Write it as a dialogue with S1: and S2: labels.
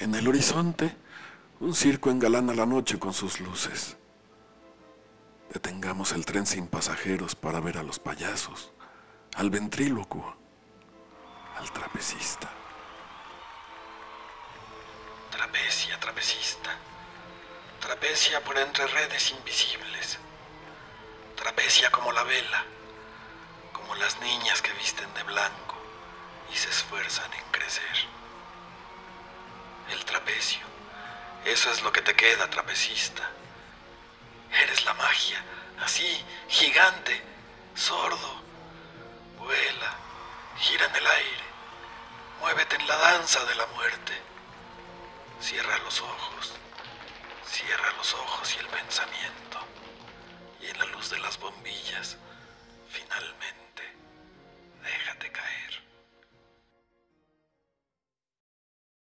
S1: En el horizonte, un circo engalana la noche con sus luces. Detengamos el tren sin pasajeros para ver a los payasos, al ventrílocuo, al trapecista.
S2: Trapecia, trapecista. Trapecia por entre redes invisibles. Trapecia como la vela, como las niñas que visten de blanco y se esfuerzan en crecer. Eso es lo que te queda, trapecista. Eres la magia, así, gigante, sordo. Vuela, gira en el aire, muévete en la danza de la muerte. Cierra los ojos, cierra los ojos y el pensamiento. Y en la luz de las bombillas,